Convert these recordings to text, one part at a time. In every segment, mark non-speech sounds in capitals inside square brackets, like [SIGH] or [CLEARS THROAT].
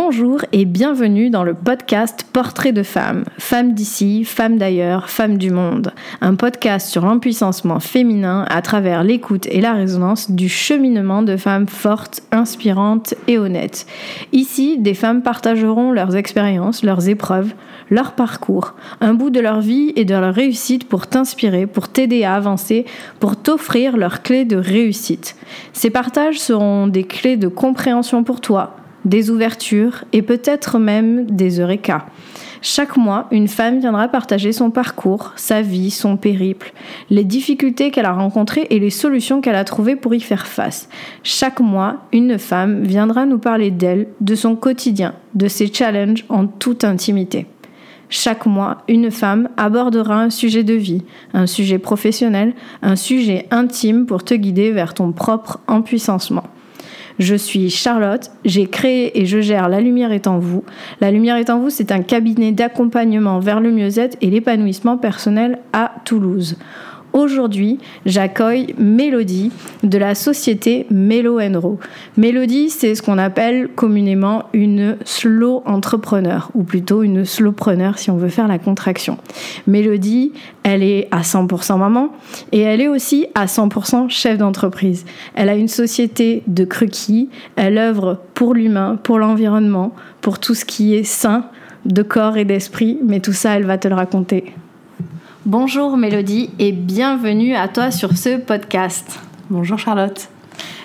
Bonjour et bienvenue dans le podcast Portrait de femmes, femmes d'ici, femmes d'ailleurs, femmes du monde. Un podcast sur l'empuissancement féminin à travers l'écoute et la résonance du cheminement de femmes fortes, inspirantes et honnêtes. Ici, des femmes partageront leurs expériences, leurs épreuves, leur parcours, un bout de leur vie et de leur réussite pour t'inspirer, pour t'aider à avancer, pour t'offrir leurs clés de réussite. Ces partages seront des clés de compréhension pour toi des ouvertures et peut-être même des eureka. Chaque mois, une femme viendra partager son parcours, sa vie, son périple, les difficultés qu'elle a rencontrées et les solutions qu'elle a trouvées pour y faire face. Chaque mois, une femme viendra nous parler d'elle, de son quotidien, de ses challenges en toute intimité. Chaque mois, une femme abordera un sujet de vie, un sujet professionnel, un sujet intime pour te guider vers ton propre empuissancement. Je suis Charlotte, j'ai créé et je gère La Lumière est en vous. La Lumière est en vous, c'est un cabinet d'accompagnement vers le mieux-être et l'épanouissement personnel à Toulouse. Aujourd'hui, j'accueille Mélodie de la société Melo Enro. Mélodie, c'est ce qu'on appelle communément une slow entrepreneur, ou plutôt une slowpreneur si on veut faire la contraction. Mélodie, elle est à 100% maman et elle est aussi à 100% chef d'entreprise. Elle a une société de croquis, elle œuvre pour l'humain, pour l'environnement, pour tout ce qui est sain de corps et d'esprit, mais tout ça, elle va te le raconter. Bonjour Mélodie et bienvenue à toi sur ce podcast. Bonjour Charlotte.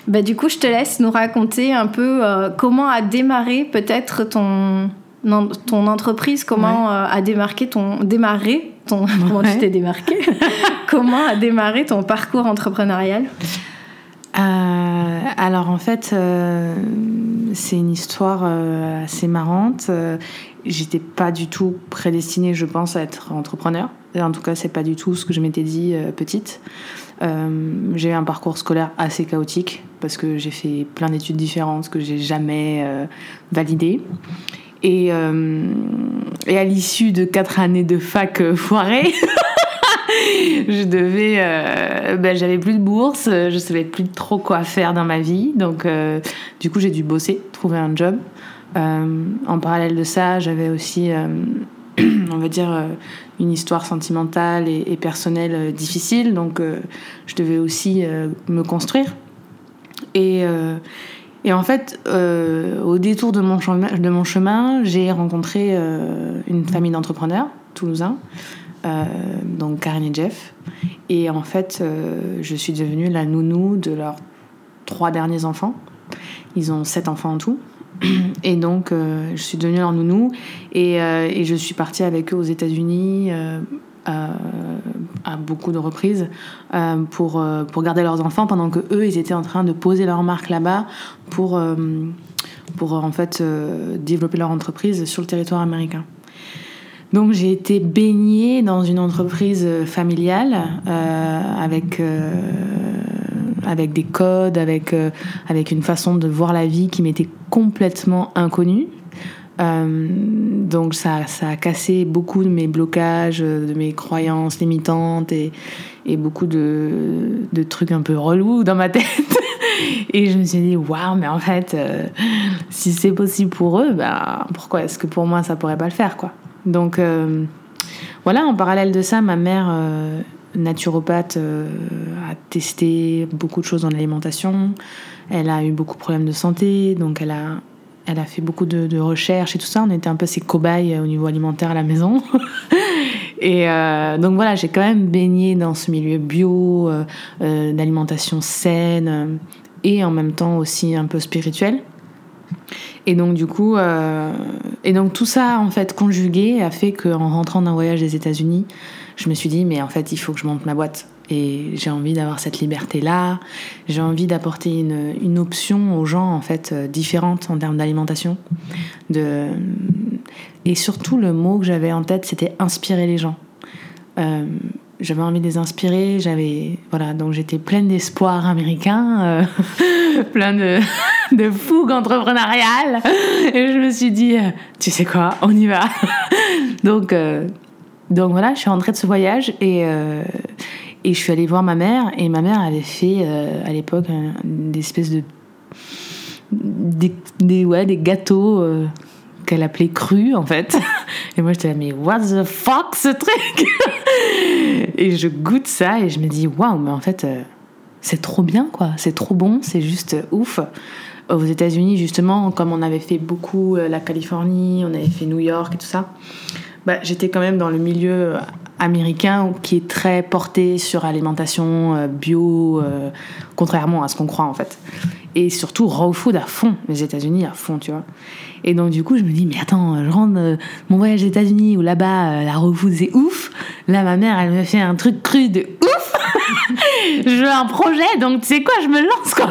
Bah, du coup, je te laisse nous raconter un peu euh, comment a démarré peut-être ton, ton entreprise, comment euh, a démarqué ton, démarré ton, [LAUGHS] comment tu t'es démarqué? [LAUGHS] Comment a démarré ton parcours entrepreneurial? Euh, alors en fait, c'est une histoire assez marrante. J'étais pas du tout prédestinée, je pense, à être entrepreneur. En tout cas, c'est pas du tout ce que je m'étais dit euh, petite. Euh, j'ai eu un parcours scolaire assez chaotique parce que j'ai fait plein d'études différentes que j'ai jamais euh, validées. Et, et, à l'issue de quatre années de fac foirées, [LAUGHS] je devais, ben, j'avais plus de bourse, je savais plus trop quoi faire dans ma vie, donc du coup j'ai dû bosser, trouver un job. en parallèle de ça, j'avais aussi [CLEARS THROAT] on va dire, euh, une histoire sentimentale et, personnelle euh, difficile. Donc, euh, je devais aussi me construire. Et, en fait, au détour de mon chemin, de mon chemin j'ai rencontré une famille d'entrepreneurs toulousains, donc Karine et Jeff. Et en fait, je suis devenue la nounou de leurs trois derniers enfants. Ils ont sept enfants en tout. Et donc, euh, je suis devenue leur nounou et, euh, et, je suis partie avec eux aux États-Unis euh, à beaucoup de reprises pour, pour garder leurs enfants pendant que eux, ils étaient en train de poser leur marque là-bas pour, pour en fait développer leur entreprise sur le territoire américain. Donc j'ai été baignée dans une entreprise familiale avec avec des codes, avec, euh, avec une façon de voir la vie qui m'était complètement inconnue. Euh, donc ça, ça a cassé beaucoup de mes blocages, de mes croyances limitantes et, et beaucoup de, de, trucs un peu relous dans ma [LAUGHS] tête. et je me suis dit, waouh, mais en fait, euh, si c'est possible pour eux, bah, pourquoi est-ce que pour moi ça pourrait pas le faire quoi? Donc voilà, en parallèle de ça, ma mère naturopathe euh, a testé beaucoup de choses dans l'alimentation. Elle a eu beaucoup de problèmes de santé, donc elle a, elle a fait beaucoup de, recherches et tout ça. On était un peu ses cobayes au niveau alimentaire à la maison. [LAUGHS] et euh, donc voilà, j'ai quand même baigné dans ce milieu bio, euh, d'alimentation saine et en même temps aussi un peu spirituel. Et donc du coup, et donc tout ça en fait conjugué a fait qu'en rentrant d'un voyage des États-Unis, je me suis dit, mais en fait, il faut que je monte ma boîte. Et j'ai envie d'avoir cette liberté-là. J'ai envie d'apporter une, option aux gens, en fait, euh, différente en termes d'alimentation. De... Et surtout, le mot que j'avais en tête, c'était inspirer les gens. Euh, j'avais envie de les inspirer, j'avais voilà donc j'étais pleine d'espoir américain, euh, [LAUGHS] plein de, [LAUGHS] de fougue entrepreneuriale et je me suis dit tu sais quoi, on y va. [LAUGHS] donc donc voilà, je suis rentrée de ce voyage et, euh, et je suis allée voir ma mère. Et ma mère avait fait euh, à l'époque des espèces de. Des, ouais, des gâteaux euh, qu'elle appelait cru en fait. [LAUGHS] Et moi j'étais là, mais what the fuck ce truc? [LAUGHS] Et je goûte ça et je me dis, waouh, mais en fait, c'est trop bien quoi, c'est trop bon, c'est juste ouf. Aux États-Unis, justement, comme on avait fait beaucoup la Californie, on avait fait New York et tout ça, bah, j'étais quand même dans le milieu américain qui est très porté sur alimentation euh, bio, contrairement à ce qu'on croit en fait. Et surtout raw food à fond, les États-Unis à fond, tu vois. Et donc, du coup, je me dis, mais attends, je rentre euh, mon voyage aux États-Unis où là-bas, euh, la raw food, c'est ouf. Là, ma mère, elle me fait un truc cru de ouf. [LAUGHS] je veux un projet, donc tu sais quoi, je me lance, quoi.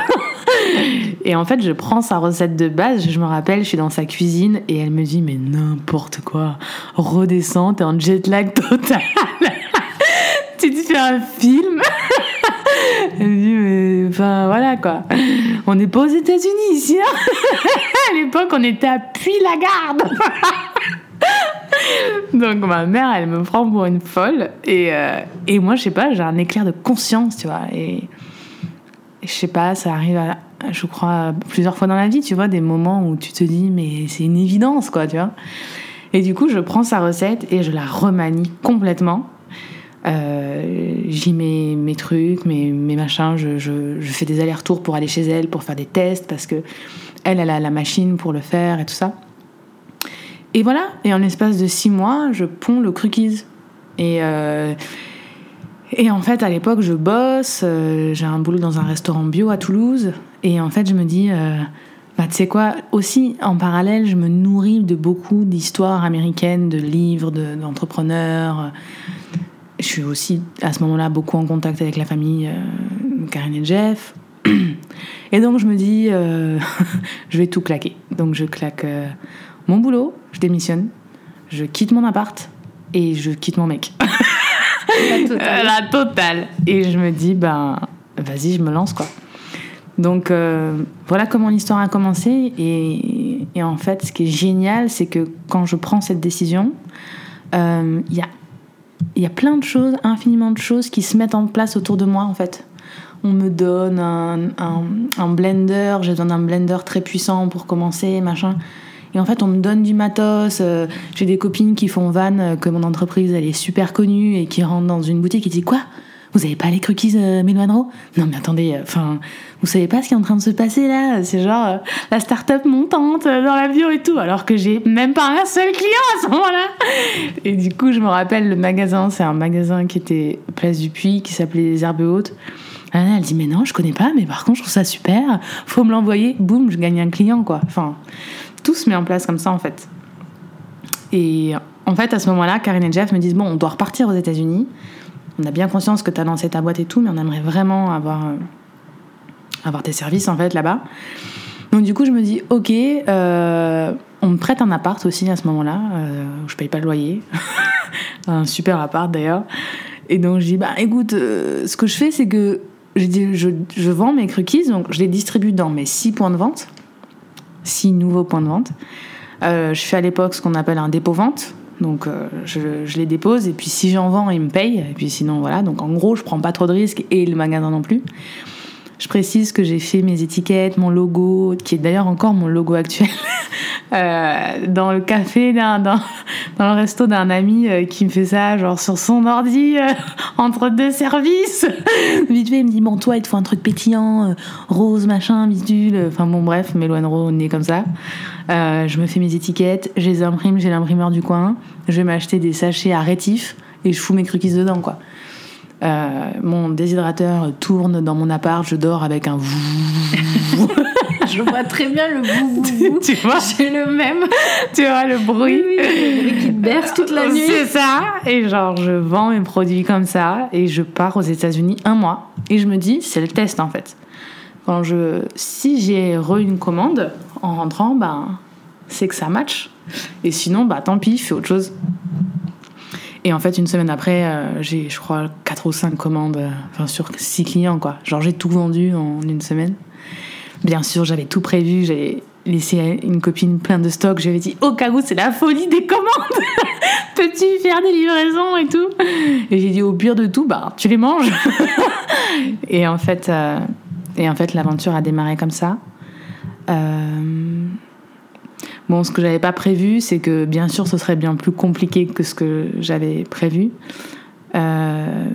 [LAUGHS] et en fait, je prends sa recette de base. Je me rappelle, je suis dans sa cuisine et elle me dit, mais n'importe quoi. Redescends, t'es en jet lag total. [LAUGHS] tu te fais un film. [LAUGHS] Elle me dit, mais voilà quoi. On n'est pas aux États-Unis ici. Hein à l'époque, on était à Puy-la-Garde. Donc ma mère, elle me prend pour une folle. Et, euh, et moi, je sais pas, j'ai un éclair de conscience, tu vois. Je sais pas, ça arrive, je crois, plusieurs fois dans la vie, tu vois, des moments où tu te dis, mais c'est une évidence, quoi, tu vois. Et du coup, je prends sa recette et je la remanie complètement. Euh, j'y mets mes trucs, mes, mes machins, je, je, fais des allers-retours pour aller chez elle, pour faire des tests, parce que elle, a la machine pour le faire et tout ça. Et voilà, et en l'espace de six mois, je ponds le cookies. Et, euh, et en fait, à l'époque, je bosse, euh, j'ai un boulot dans un restaurant bio à Toulouse, et en fait, je me dis, bah, tu sais quoi, aussi en parallèle, je me nourris de beaucoup d'histoires américaines, de livres, d'entrepreneurs je suis aussi à ce moment-là beaucoup en contact avec la famille euh, Karine et Jeff. Et donc je me dis, euh, [LAUGHS] je vais tout claquer. Donc je claque euh, mon boulot, je démissionne, je quitte mon appart et je quitte mon mec. [LAUGHS] La totale. La totale. Et je me dis, ben vas-y, je me lance quoi. Donc voilà comment l'histoire a commencé. Et, et, en fait, ce qui est génial, c'est que quand je prends cette décision, il y a y a plein de choses, infiniment de choses qui se mettent en place autour de moi en fait. On me donne un, un, blender, j'ai besoin d'un blender très puissant pour commencer, machin. Et en fait, on me donne du matos. Euh, j'ai des copines qui font van, euh, que mon entreprise elle est super connue et qui rentrent dans une boutique et disent quoi? Vous avez pas les cookies euh, Non mais attendez, euh, enfin, vous savez pas ce qui est en train de se passer là? C'est genre euh, la start-up montante euh, dans l'avion et tout, alors que j'ai même pas un seul client à ce moment-là. Et du coup, je me rappelle le magasin, c'est un magasin qui était place du Puy, qui s'appelait Les Herbes Hautes. Elle dit mais non, je connais pas, mais par contre, je trouve ça super. Faut me l'envoyer. Boum, je gagne un client quoi. Enfin, tout se met en place comme ça en fait. Et en fait, à ce moment-là, Karine et Jeff me disent bon, on doit repartir aux États-Unis on a bien conscience que tu as lancé ta boîte et tout, mais on aimerait vraiment avoir, euh, avoir tes services en fait là-bas. Donc du coup, je me dis, ok, euh, on me prête un appart aussi à ce moment-là, euh, je paye pas le loyer, [LAUGHS] un super appart d'ailleurs. Et donc je dis, bah écoute, ce que je fais, c'est que je, je, je, vends mes cookies, donc je les distribue dans mes six points de vente, six nouveaux points de vente. je fais à l'époque ce qu'on appelle un dépôt-vente. Donc euh, je, les dépose et puis si j'en vends, ils me payent. Et puis sinon, voilà. Donc en gros, je prends pas trop de risques et le magasin non plus. Je précise que j'ai fait mes étiquettes, mon logo, qui est d'ailleurs encore mon logo actuel, [LAUGHS] euh, dans le café, dans, [LAUGHS] dans, le resto d'un ami euh, qui me fait ça, genre sur son ordi, [LAUGHS] entre deux services. [LAUGHS] Vite fait, il me dit Bon, toi, il te faut un truc pétillant, rose, machin, bidule. Enfin bon, bref, Méloine on est comme ça. je me fais mes étiquettes, je les imprime, j'ai l'imprimeur du coin je vais m'acheter des sachets à rétif et je fous mes cookies dedans, quoi. Euh, mon déshydrateur tourne dans mon appart, je dors avec un je vois très bien le bou tu vois J'ai le même. Tu vois le bruit oui, le bruit qui berce toute la nuit. C'est ça. Et genre, je vends mes produits comme ça et je pars aux États-Unis un mois. Et je me dis, c'est le test en fait. Quand je, si j'ai re une commande en rentrant, ben, c'est que ça match. Et sinon, bah tant pis, fais autre chose. Et en fait, une semaine après, euh, j'ai, je crois, 4 ou 5 commandes, euh, enfin, sur 6 clients, quoi. Genre, j'ai tout vendu en une semaine. Bien sûr, j'avais tout prévu, j'avais laissé une copine plein de stock. J'avais dit, au cas où, c'est la folie des commandes [LAUGHS] Peux-tu faire des livraisons et tout? Et j'ai dit, au pire de tout, bah, tu les manges [LAUGHS] Et en fait, euh, en fait l'aventure a démarré comme ça. Euh Bon, ce que j'avais pas prévu, c'est que bien sûr, ce serait bien plus compliqué que ce que j'avais prévu. Euh,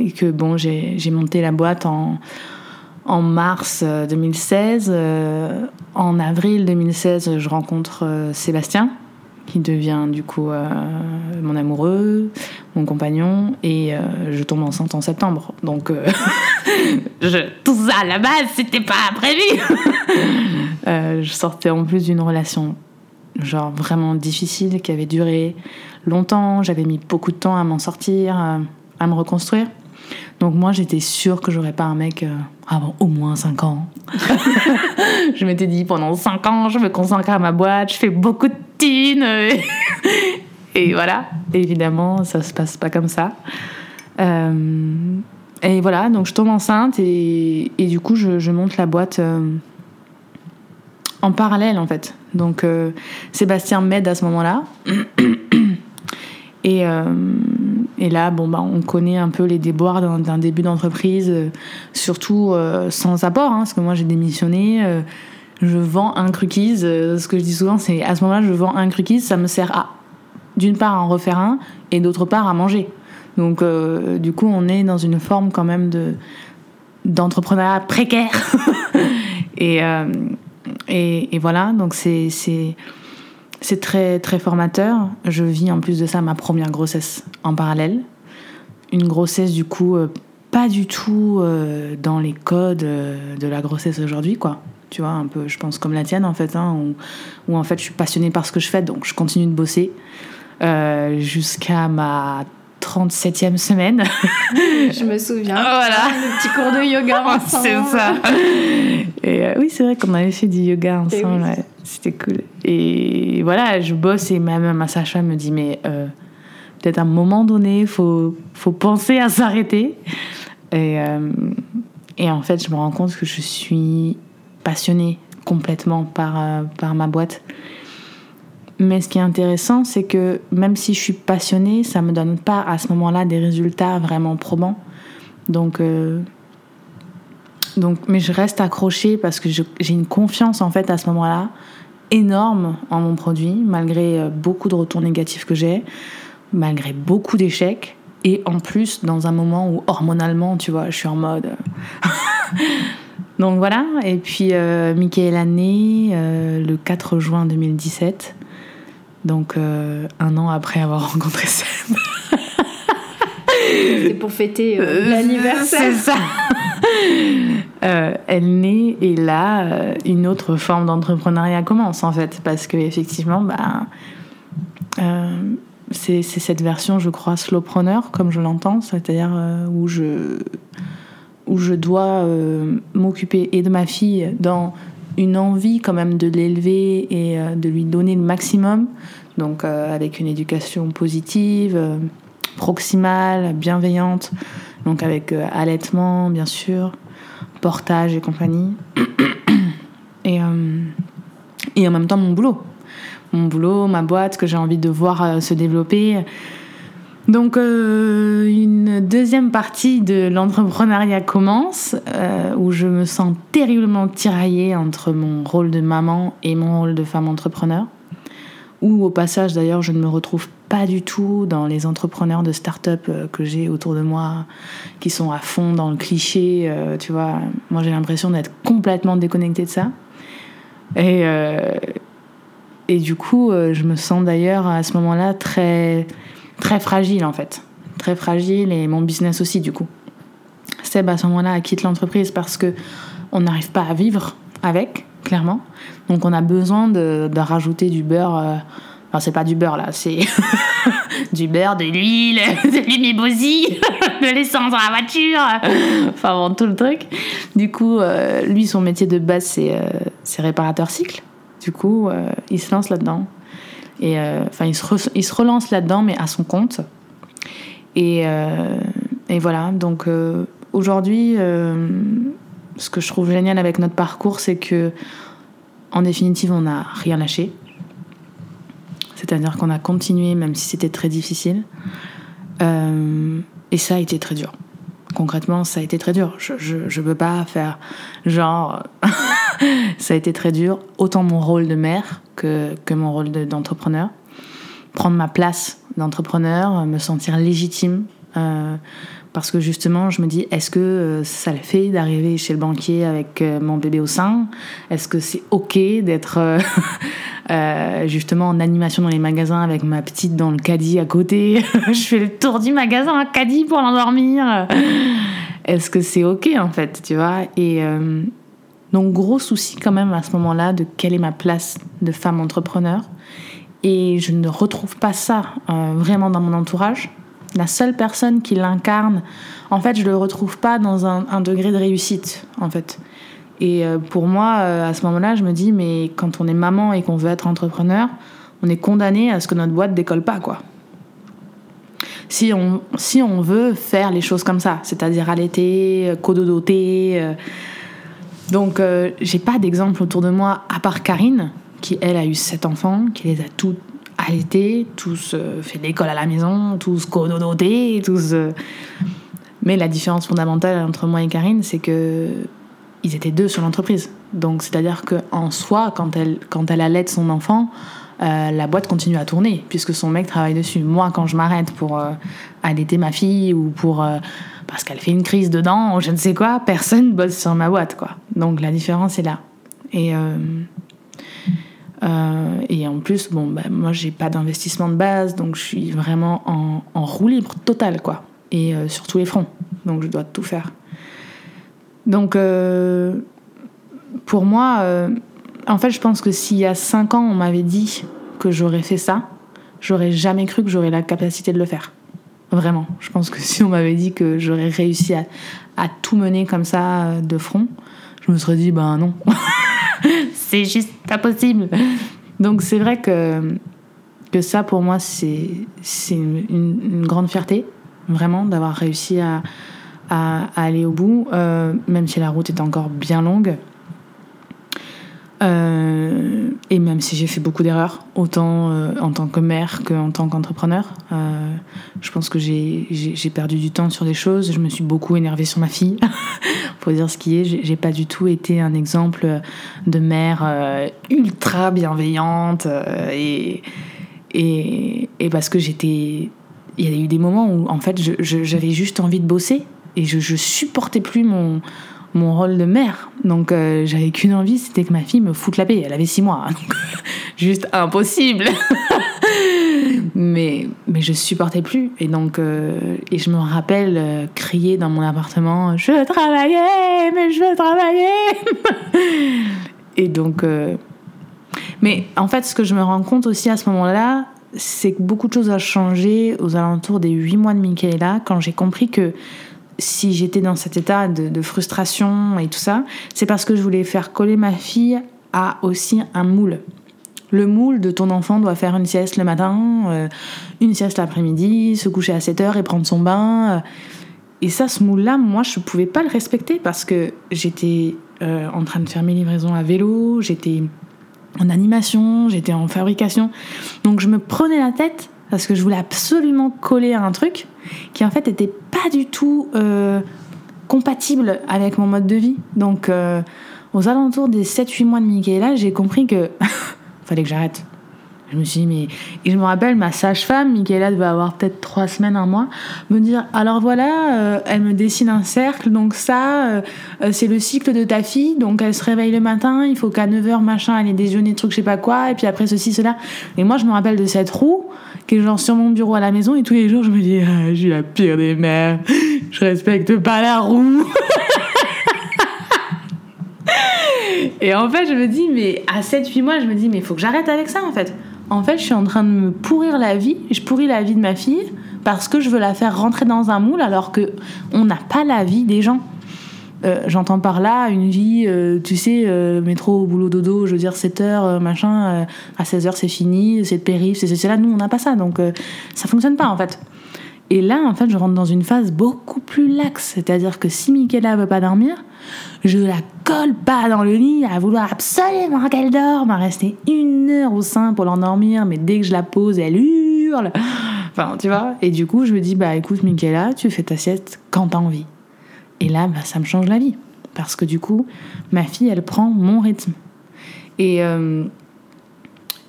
et que bon, j'ai monté la boîte en, en mars 2016. Euh, euh, en avril 2016, je rencontre Sébastien, qui devient du coup mon amoureux, mon compagnon, et je tombe enceinte en septembre. Donc, [LAUGHS] tout ça à la base, c'était pas prévu. [LAUGHS] je sortais en plus d'une relation genre vraiment difficile qui avait duré longtemps. J'avais mis beaucoup de temps à m'en sortir, à, me reconstruire. Donc moi, j'étais sûre que j'aurais pas un mec euh, avant au moins 5 ans. [LAUGHS] je m'étais dit, pendant 5 ans, je me consacre à ma boîte, je fais beaucoup de thunes. [LAUGHS] et voilà, évidemment, ça se passe pas comme ça. Euh, et voilà, donc je tombe enceinte et, du coup, je, monte la boîte euh, en parallèle en fait. Donc Sébastien m'aide à ce moment-là. [COUGHS] Et, et là, bon, bah, on connaît un peu les déboires d'un début d'entreprise, euh, surtout euh, sans apport, hein, parce que moi j'ai démissionné. je vends un cookies. ce que je dis souvent, c'est à ce moment-là, je vends un cookies, ça me sert à, d'une part, à en refaire un, et d'autre part, à manger. Donc, du coup, on est dans une forme quand même de d'entrepreneuriat précaire. [LAUGHS] et, et, et, voilà, donc c'est c'est très, très formateur. Je vis en plus de ça ma première grossesse en parallèle. Une grossesse, du coup, euh, pas du tout euh, dans les codes euh, de la grossesse aujourd'hui, quoi. Tu vois, un peu, je pense, comme la tienne, en fait, hein, où, en fait, je suis passionnée par ce que je fais, donc je continue de bosser jusqu'à ma 37e semaine. [LAUGHS] je me souviens. Voilà. Le petit cours de yoga [LAUGHS] ensemble. c'est ça. Et oui, c'est vrai qu'on avait fait du yoga ensemble. C'était cool. Et voilà, je bosse et même ma Sacha me dit mais peut-être à un moment donné, faut faut penser à s'arrêter. Et, euh, et en fait, je me rends compte que je suis passionnée complètement par, euh, par ma boîte. Mais ce qui est intéressant, c'est que même si je suis passionnée, ça me donne pas à ce moment-là des résultats vraiment probants. Donc donc, mais je reste accrochée parce que j'ai une confiance en fait à ce moment-là énorme en mon produit, malgré euh, beaucoup de retours négatifs que j'ai, malgré beaucoup d'échecs, et en plus dans un moment où hormonalement, tu vois, je suis en mode. Euh, [LAUGHS] donc voilà, et puis euh, Michael a né euh, le 4 juin 2017, donc un an après avoir rencontré Seb. [LAUGHS] C'est pour fêter l'anniversaire. C'est ça. [LAUGHS] Euh, elle naît et là, euh, une autre forme d'entrepreneuriat commence en fait, parce que effectivement, bah, euh, c'est cette version, je crois, slowpreneur, comme je l'entends, c'est-à-dire où je où je dois m'occuper et de ma fille dans une envie quand même de l'élever et de lui donner le maximum, donc avec une éducation positive, proximale, bienveillante, donc avec allaitement bien sûr, portage et compagnie. [COUGHS] Et, euh, et en même temps, mon boulot. Mon boulot, ma boîte que j'ai envie de voir euh, se développer. Donc, euh, une deuxième partie de l'entrepreneuriat commence, où je me sens terriblement tiraillée entre mon rôle de maman et mon rôle de femme entrepreneur. Où, au passage, d'ailleurs, je ne me retrouve pas du tout dans les entrepreneurs de start-up euh, que j'ai autour de moi, qui sont à fond dans le cliché. Euh, tu vois, moi j'ai l'impression d'être complètement déconnectée de ça. Et, euh, et du coup, je me sens d'ailleurs à ce moment-là très, très fragile en fait. Très fragile et mon business aussi du coup. Seb à ce moment-là quitte l'entreprise parce que on n'arrive pas à vivre avec, clairement. Donc on a besoin de, rajouter du beurre Enfin, c'est pas du beurre là, c'est [LAUGHS] du beurre, de l'huile, [LAUGHS] de l'huile [LAUGHS] de l'essence dans la voiture. Enfin bon, tout le truc. Du coup, euh, lui, son métier de base, c'est euh, réparateur cycle. Du coup, euh, il se lance là-dedans. Et enfin, il, se relance là-dedans, mais à son compte. Et, et voilà. Donc aujourd'hui, ce que je trouve génial avec notre parcours, c'est que en définitive, on n'a rien lâché c'est-à-dire qu'on a continué même si c'était très difficile. Euh, et ça a été très dur. Concrètement, ça a été très dur. Je ne veux pas faire genre Ça a été très dur, autant mon rôle de mère que, que mon rôle d'entrepreneur. Prendre ma place d'entrepreneur, me sentir légitime. Euh, parce que justement, je me dis, est-ce que euh, ça le fait d'arriver chez le banquier avec euh, mon bébé au sein? Est-ce que c'est OK d'être euh, [LAUGHS] justement en animation dans les magasins avec ma petite dans le caddie à côté? [LAUGHS] Je fais le tour du magasin à caddie pour l'endormir. Est-ce que c'est OK en fait, tu vois? Et donc, gros souci quand même à ce moment-là de quelle est ma place de femme entrepreneur. Et je ne retrouve pas ça vraiment dans mon entourage la seule personne qui l'incarne, en fait, je le retrouve pas dans un, degré de réussite, en fait. Et euh, pour moi, euh, à ce moment-là, je me dis, mais quand on est maman et qu'on veut être entrepreneur, on est condamné à ce que notre boîte décolle pas, quoi. Si on, si on veut faire les choses comme ça, c'est-à-dire allaiter, euh, cododoter. Donc, j'ai pas d'exemple autour de moi, à part Karine, qui elle a eu sept enfants, qui les a toutes l'été, tous euh, fait l'école à la maison, tous cododotés, tous. Euh. Mais la différence fondamentale entre moi et Karine, c'est que ils étaient deux sur l'entreprise. Donc c'est-à-dire qu'en soi, quand elle, quand elle allait son enfant, euh, la boîte continue à tourner puisque son mec travaille dessus. Moi, quand je m'arrête pour allaiter ma fille ou pour parce qu'elle fait une crise dedans je ne sais quoi, personne [LAUGHS] bosse sur ma boîte quoi. Donc la différence est là. Et euh, et en plus, bon, bah, moi, j'ai pas d'investissement de base, donc je suis vraiment en, roue libre totale, quoi. Et euh, sur tous les fronts. Donc je dois tout faire. Donc, euh, pour moi, en fait, je pense que s'il y a 5 ans, on m'avait dit que j'aurais fait ça, j'aurais jamais cru que j'aurais la capacité de le faire. Vraiment. Je pense que si on m'avait dit que j'aurais réussi à, tout mener comme ça de front, je me serais dit, ben non. [LAUGHS] c'est juste pas possible. Donc c'est vrai que, que ça, pour moi, c'est une, une, grande fierté, vraiment, d'avoir réussi à, à, aller au bout, euh, même si la route est encore bien longue. Euh, et même si j'ai fait beaucoup d'erreurs, autant euh, en tant que mère qu'en tant qu'entrepreneur, euh, je pense que j'ai perdu du temps sur des choses. Je me suis beaucoup énervée sur ma fille, [LAUGHS] pour dire ce qui est. J'ai pas du tout été un exemple de mère ultra bienveillante et, et, parce que j'étais. Il y a eu des moments où en fait j'avais juste envie de bosser et je, je supportais plus mon mon rôle de mère. Donc euh, j'avais qu'une envie, c'était que ma fille me foute la paix. Elle avait six mois, hein, [LAUGHS] juste impossible. [LAUGHS] mais mais je supportais plus et donc euh, et je me rappelle euh, crier dans mon appartement je veux travailler mais je veux travailler [LAUGHS] et donc mais en fait ce que je me rends compte aussi à ce moment-là c'est que beaucoup de choses ont changé aux alentours des huit mois de Michaela quand j'ai compris que si j'étais dans cet état de, frustration et tout ça, c'est parce que je voulais faire coller ma fille à aussi un moule. Le moule de ton enfant doit faire une sieste le matin, euh, une sieste l'après-midi, se coucher à 7 heures et prendre son bain. Et ça, ce moule-là, moi, je ne pouvais pas le respecter parce que j'étais euh, en train de faire mes livraisons à vélo, j'étais en animation, j'étais en fabrication. Donc je me prenais la tête parce que je voulais absolument coller à un truc qui en fait était pas du tout euh, compatible avec mon mode de vie. Donc euh, aux alentours des 7-8 mois de Michaela, j'ai compris que [LAUGHS] fallait que j'arrête. Je me suis dit, mais. Et je me rappelle, ma sage-femme, Michaela devait avoir peut-être 3 semaines, un mois, me dire alors voilà, euh, elle me dessine un cercle, donc ça, c'est le cycle de ta fille, donc elle se réveille le matin, il faut qu'à 9h, machin, elle ait déjeuner, truc, je sais pas quoi, et puis après ceci, cela. Et moi, je me rappelle de cette roue qui est genre sur mon bureau à la maison et tous les jours je me dis ah, je suis la pire des mères je respecte pas la roue. [LAUGHS] Et en fait je me dis mais à 7-8 mois je me dis mais faut que j'arrête avec ça en fait. En fait je suis en train de me pourrir la vie. Je pourris la vie de ma fille parce que je veux la faire rentrer dans un moule alors que on n'a pas la vie des gens euh, j'entends par là une vie, euh, tu sais, euh, métro, boulot, dodo, je veux dire 7 heures, machin, à 16 heures c'est fini, c'est de périph', c'est là, nous on n'a pas ça, donc ça fonctionne pas en fait. Et là, en fait, je rentre dans une phase beaucoup plus laxe, c'est-à-dire que si Michaela veut pas dormir, je la colle pas dans le lit à vouloir absolument qu'elle dorme, à rester une heure au sein pour l'endormir, mais dès que je la pose, elle hurle. Enfin, tu vois. Et du coup, je me dis, bah écoute, Michaela, tu fais ta sieste quand t'as envie. Et là, bah, ça me change la vie. Parce que du coup, ma fille, elle prend mon rythme. Et, euh,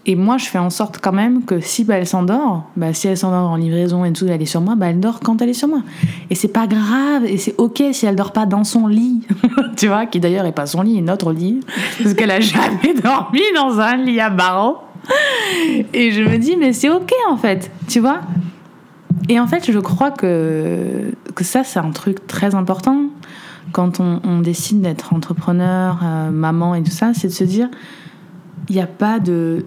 et moi, je fais en sorte quand même que si bah, elle s'endort, bah, si elle s'endort en livraison et tout, elle est sur moi, bah, elle dort quand elle est sur moi. Et c'est pas grave, et c'est ok si elle dort pas dans son lit, [LAUGHS] tu vois, qui d'ailleurs est pas son lit, est notre lit, parce qu'elle a [LAUGHS] jamais dormi dans un lit à barreaux. Et je me dis, mais c'est ok en fait, tu vois. Et en fait, je crois que, ça, c'est un truc très important quand on, décide d'être entrepreneur, euh, maman et tout ça, c'est de se dire, il n'y a pas de,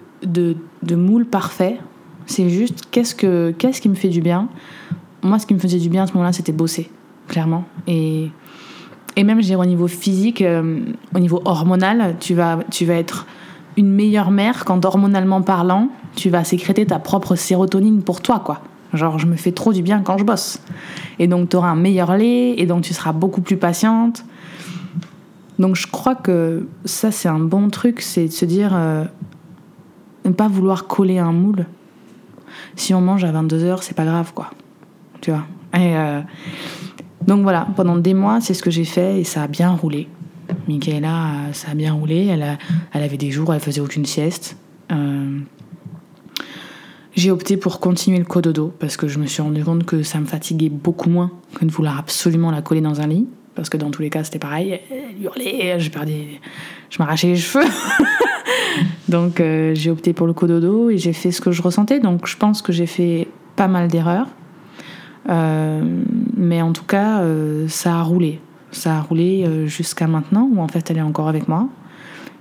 moule parfait. C'est juste qu'est-ce, que, qu'est-ce qui me fait du bien? Moi, ce qui me faisait du bien à ce moment-là, c'était bosser, clairement. Et, même, je dirais, au niveau physique, euh, au niveau hormonal, tu vas être une meilleure mère quand, hormonalement parlant, tu vas sécréter ta propre sérotonine pour toi, quoi. Genre, je me fais trop du bien quand je bosse. Et donc, tu auras un meilleur lait, et donc tu seras beaucoup plus patiente. Donc, je crois que ça, c'est un bon truc, c'est de se dire, euh, ne pas vouloir coller un moule. Si on mange à 22h, c'est pas grave, quoi. Tu vois et euh, Donc voilà, pendant des mois, c'est ce que j'ai fait et ça a bien roulé. Michaela, euh, ça a bien roulé. Elle, a- elle avait des jours elle faisait aucune sieste. J'ai opté pour continuer le cododo parce que je me suis rendu compte que ça me fatiguait beaucoup moins que de vouloir absolument la coller dans un lit. Parce que dans tous les cas, c'était pareil. Elle hurlait, je perdais, je m'arrachais les cheveux. [LAUGHS] Donc euh, j'ai opté pour le cododo et j'ai fait ce que je ressentais. Donc je pense que j'ai fait pas mal d'erreurs. Euh, mais en tout cas, euh, ça a roulé. Ça a roulé jusqu'à maintenant où en fait elle est encore avec moi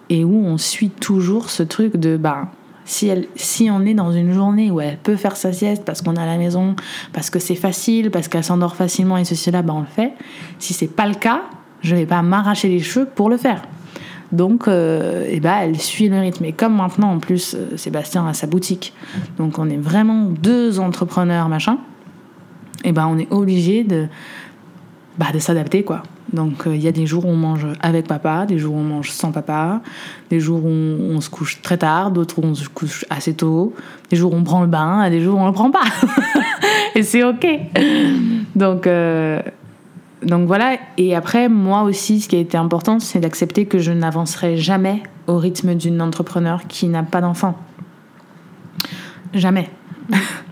et où on suit toujours ce truc de bah si, elle, si on est dans une journée où elle peut faire sa sieste parce qu'on est à la maison, parce que c'est facile, parce qu'elle s'endort facilement et ceci là, bah on le fait. Si c'est pas le cas, je vais pas m'arracher les cheveux pour le faire. Donc, euh, eh ben, elle suit le rythme. Et comme maintenant, en plus, euh, Sébastien a sa boutique, donc on est vraiment deux entrepreneurs, machin, et ben, on est obligé de, bah, de s'adapter, quoi. Donc, euh, il y a des jours où on mange avec papa, des jours où on mange sans papa, des jours où on, se couche très tard, d'autres où on se couche assez tôt, des jours où on prend le bain, des jours où on le prend pas. [LAUGHS] et c'est ok. Donc, euh, donc voilà, et après, moi aussi, ce qui a été important, c'est d'accepter que je n'avancerai jamais au rythme d'une entrepreneur qui n'a pas d'enfant. Jamais. [LAUGHS]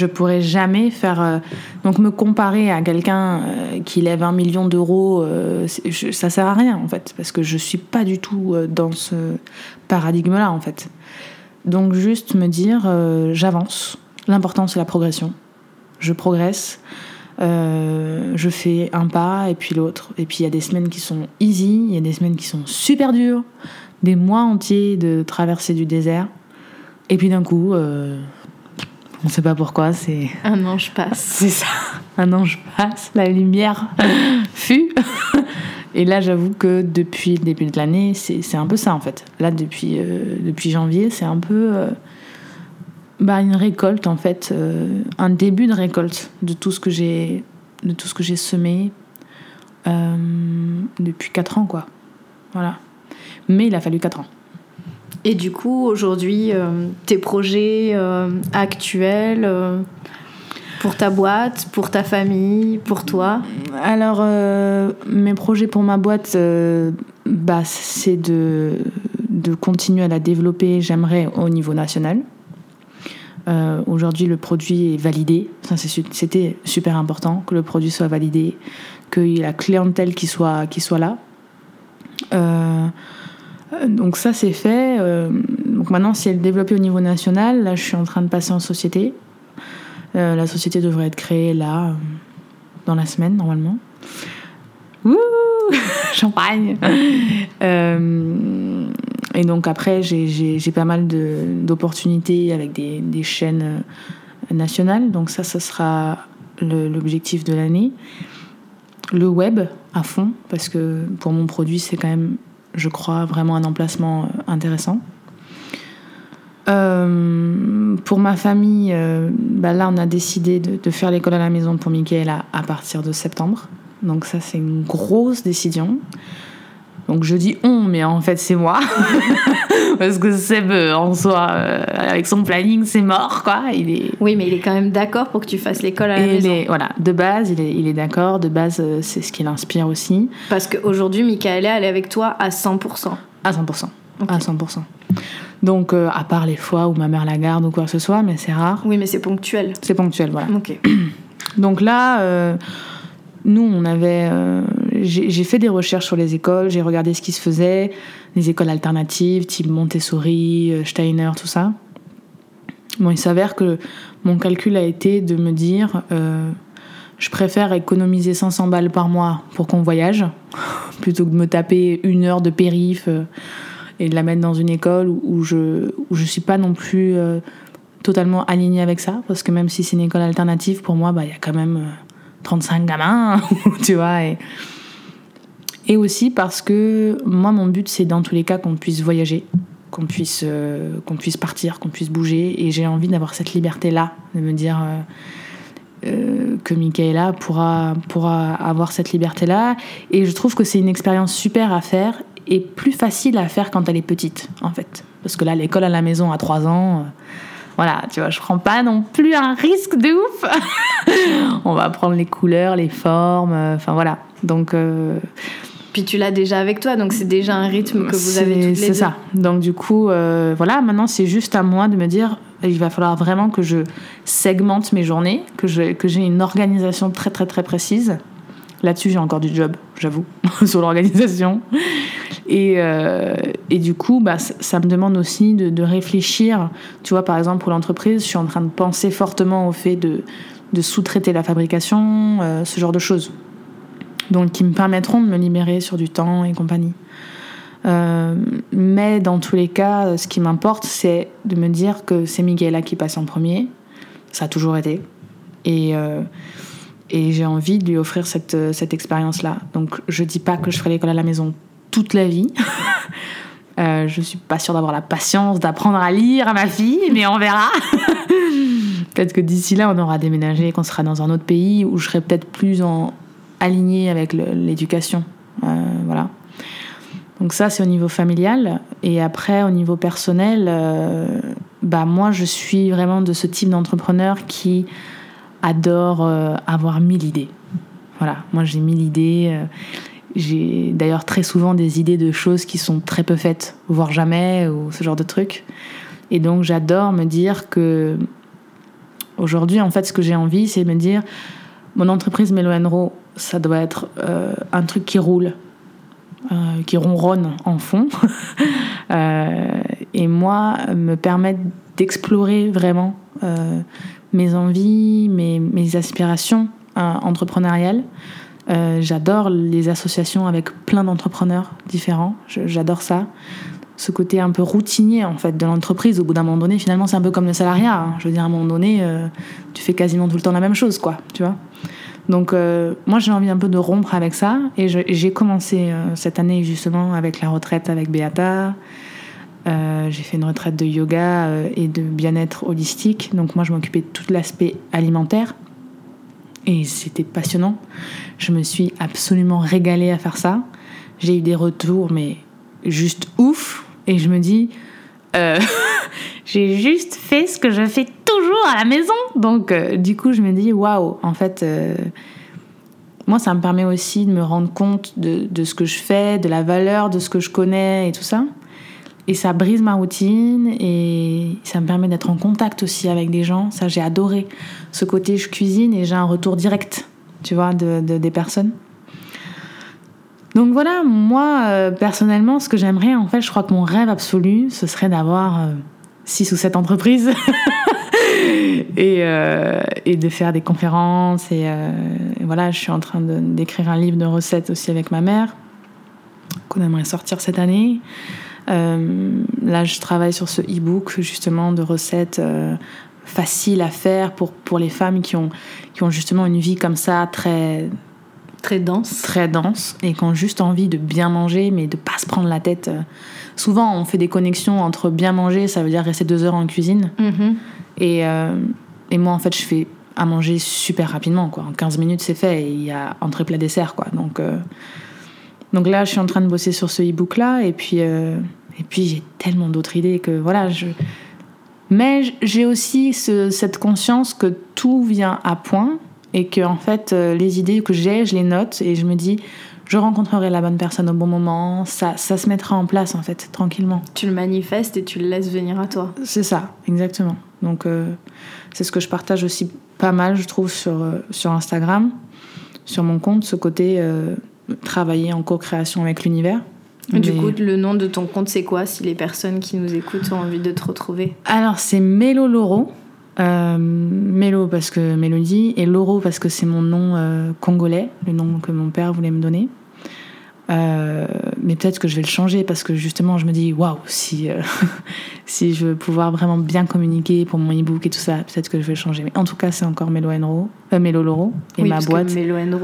je pourrais jamais faire. euh, donc me comparer à quelqu'un euh, qui lève un million d'euros, euh, je- ça sert à rien en fait, parce que je suis pas du tout euh, dans ce paradigme-là en fait. Donc juste me dire, j'avance. L'important c'est la progression. Je progresse. Je fais un pas et puis l'autre. Et puis il y a des semaines qui sont easy, il y a des semaines qui sont super dures, des mois entiers de traverser du désert. Et puis d'un coup, on sait pas pourquoi, c'est Un ange passe. c'est ça. Un ange passe, la lumière [LAUGHS] fut. Et là, j'avoue que depuis le début de l'année, c'est un peu ça en fait. Là, depuis, euh, depuis janvier, c'est un peu euh, bah, une récolte en fait, euh, un début de récolte de tout ce que j'ai de tout ce que j'ai semé depuis 4 ans quoi. Voilà. Mais il a fallu 4 ans. Et du coup, aujourd'hui, euh, tes projets euh, actuels euh, pour ta boîte, pour ta famille, pour toi Alors, mes projets pour ma boîte, bah, c'est de, de continuer à la développer, j'aimerais, au niveau national. Aujourd'hui, le produit est validé. C'était super important que le produit soit validé, qu'il y ait la clientèle qui soit, qui soit là. Euh, donc ça, c'est fait. Euh, donc maintenant, si elle est développée au niveau national, là, je suis en train de passer en société. Euh, la société devrait être créée là, dans la semaine, normalement. Wouh [LAUGHS] Champagne [LAUGHS] Et donc après, j'ai- pas mal d'opportunités avec des, des chaînes nationales. Donc ça, ce sera l'objectif de l'année. Le web à fond, parce que pour mon produit, c'est quand même, je crois, vraiment un emplacement euh, intéressant. Euh, pour ma famille, euh, bah là, on a décidé de, faire l'école à la maison pour Michaela à partir de septembre. Donc ça, c'est une grosse décision. Donc je dis on, mais en fait c'est moi. [LAUGHS] Parce que Seb, euh, en soi, euh, avec son planning, c'est mort, quoi. Il est, Oui, mais il est quand même d'accord pour que tu fasses l'école à la et maison. est- voilà, de base, il est, il est d'accord. De base, euh, c'est ce qui l'inspire aussi. Parce qu'aujourd'hui, Michaela, elle est avec toi à 100%. À 100%. à 100%. Donc, euh, à part les fois où ma mère la garde ou quoi que ce soit, mais c'est rare. Oui, mais c'est ponctuel. C'est ponctuel, voilà. Ok. [CLEARS THROAT] Donc là, euh, nous, on avait. euh, j'ai fait des recherches sur les écoles, j'ai regardé ce qui se faisait, les écoles alternatives, type Montessori, euh, Steiner, tout ça. Bon, il s'avère que mon calcul a été de me dire euh, je préfère économiser 500 balles par mois pour qu'on voyage, [LAUGHS] plutôt que de me taper une heure de périph euh, et de la mettre dans une école où, je où je suis pas non plus totalement alignée avec ça, parce que même si c'est une école alternative, pour moi, bah, il y a quand même euh, 35 gamins, [LAUGHS] tu vois. Et aussi parce que moi, mon but, c'est dans tous les cas qu'on puisse voyager, qu'on puisse, euh, qu'on puisse partir, qu'on puisse bouger. Et j'ai envie d'avoir cette liberté-là, de me dire euh, euh, que Michaela pourra, pourra avoir cette liberté-là. Et je trouve que c'est une expérience super à faire et plus facile à faire quand elle est petite, en fait. Parce que là, l'école à la maison à 3 ans. euh, voilà, tu vois, je prends pas non plus un risque de ouf. [LAUGHS] On va apprendre les couleurs, les formes, enfin voilà. Donc, Puis tu l'as déjà avec toi, donc c'est déjà un rythme que vous avez toutes les C'est ça. Donc du coup, euh, voilà, maintenant c'est juste à moi de me dire, il va falloir vraiment que je segmente mes journées, que je- que j'ai une organisation très très très précise. Là-dessus, j'ai encore du job, j'avoue, [LAUGHS] sur l'organisation. Et, euh, et du coup, bah, ça, ça me demande aussi de, de réfléchir. Tu vois, par exemple, pour l'entreprise, je suis en train de penser fortement au fait de, de sous-traiter la fabrication, euh, ce genre de choses. Donc, qui me permettront de me libérer sur du temps et compagnie. Euh, mais dans tous les cas, ce qui m'importe, c'est de me dire que c'est Miguela qui passe en premier. Ça a toujours été. Et, euh, et j'ai envie de lui offrir cette, cette expérience-là. Donc je dis pas que je ferai l'école à la maison toute la vie. [LAUGHS] Euh, je suis pas sûre d'avoir la patience d'apprendre à lire à ma fille, mais on verra. [LAUGHS] peut-être que d'ici là, on aura déménagé, qu'on sera dans un autre pays où je serai peut-être plus en alignée avec l'éducation. Euh, voilà. Donc ça, c'est au niveau familial. Et après, au niveau personnel, euh, bah moi, je suis vraiment de ce type d'entrepreneur qui adore euh, avoir mille idées. Voilà, moi j'ai mille idées. j'ai d'ailleurs très souvent des idées de choses qui sont très peu faites, voire jamais, ou ce genre de trucs. Et donc j'adore me dire que aujourd'hui, en fait, ce que j'ai envie, c'est de me dire mon entreprise Melo ça doit être euh, un truc qui roule, euh, qui ronronne en fond. [LAUGHS] Euh, et moi, me permettre d'explorer vraiment mes envies, mes, aspirations entrepreneuriales. J'adore les associations avec plein d'entrepreneurs différents. J'adore ça. Ce côté un peu routinier en fait de l'entreprise. Au bout d'un moment donné, finalement, c'est un peu comme le salariat. hein. Je veux dire, à un moment donné, tu fais quasiment tout le temps la même chose, quoi. Tu vois. Donc, euh, moi, j'ai envie un peu de rompre avec ça. Et j'ai commencé euh, cette année, justement, avec la retraite avec Beata. Euh, j'ai fait une retraite de yoga et de bien-être holistique. Donc, moi, je m'occupais de tout l'aspect alimentaire. Et c'était passionnant. Je me suis absolument régalée à faire ça. J'ai eu des retours, mais juste ouf. Et je me dis, euh, [LAUGHS] j'ai juste fait ce que je fais toujours à la maison. Donc, euh, du coup, je me dis, waouh, en fait, euh, moi, ça me permet aussi de me rendre compte de, ce que je fais, de la valeur de ce que je connais et tout ça. Et ça brise ma routine et ça me permet d'être en contact aussi avec des gens. Ça, j'ai adoré. Ce côté, je cuisine et j'ai un retour direct, tu vois, de- des personnes. Donc voilà, moi, euh, personnellement, ce que j'aimerais, en fait, je crois que mon rêve absolu, ce serait d'avoir euh, six ou sept entreprises [LAUGHS] et, euh, et de faire des conférences. Et, voilà, je suis en train d'écrire un livre de recettes aussi avec ma mère, qu'on aimerait sortir cette année. Là, je travaille sur ce e-book justement de recettes faciles à faire pour, pour les femmes qui ont, qui ont justement une vie comme ça très, Très dense. très dense et qui ont juste envie de bien manger mais de pas se prendre la tête. Euh, Souvent, on fait des connexions entre bien manger, ça veut dire rester deux heures en cuisine. Mhm. Et, euh, et moi, en fait, je fais à manger super rapidement. Quoi. En 15 minutes, c'est fait. Et il y a entrée, plat, dessert. Quoi. Donc, euh, donc là, je suis en train de bosser sur ce e-book-là. Et puis, euh, et puis j'ai tellement d'autres idées que voilà. Je... Mais j'ai aussi ce- cette conscience que tout vient à point. Et que, en fait, euh, les idées que j'ai, je les note. Et je me dis, je rencontrerai la bonne personne au bon moment, ça, ça se mettra en place en fait, tranquillement. Tu le manifestes et tu le laisses venir à toi. C'est ça, exactement. Donc euh, c'est ce que je partage aussi pas mal, je trouve, sur, euh, sur Instagram, sur mon compte, ce côté euh, travailler en co-création avec l'univers. Du coup, le nom de ton compte, c'est quoi si les personnes qui nous écoutent ont envie de te retrouver? Alors, c'est Mélo Loro. Euh, Mélo parce que Mélodie et Loro parce que c'est mon nom congolais, le nom que mon père voulait me donner. Euh, mais peut-être que je vais le changer parce que justement, je me dis, waouh, si, euh, [LAUGHS] si je veux pouvoir vraiment bien communiquer pour mon e-book et tout ça, peut-être que je vais le changer. Mais en tout cas, c'est encore Melo Enro, euh, Melo Loro. Et ma boîte,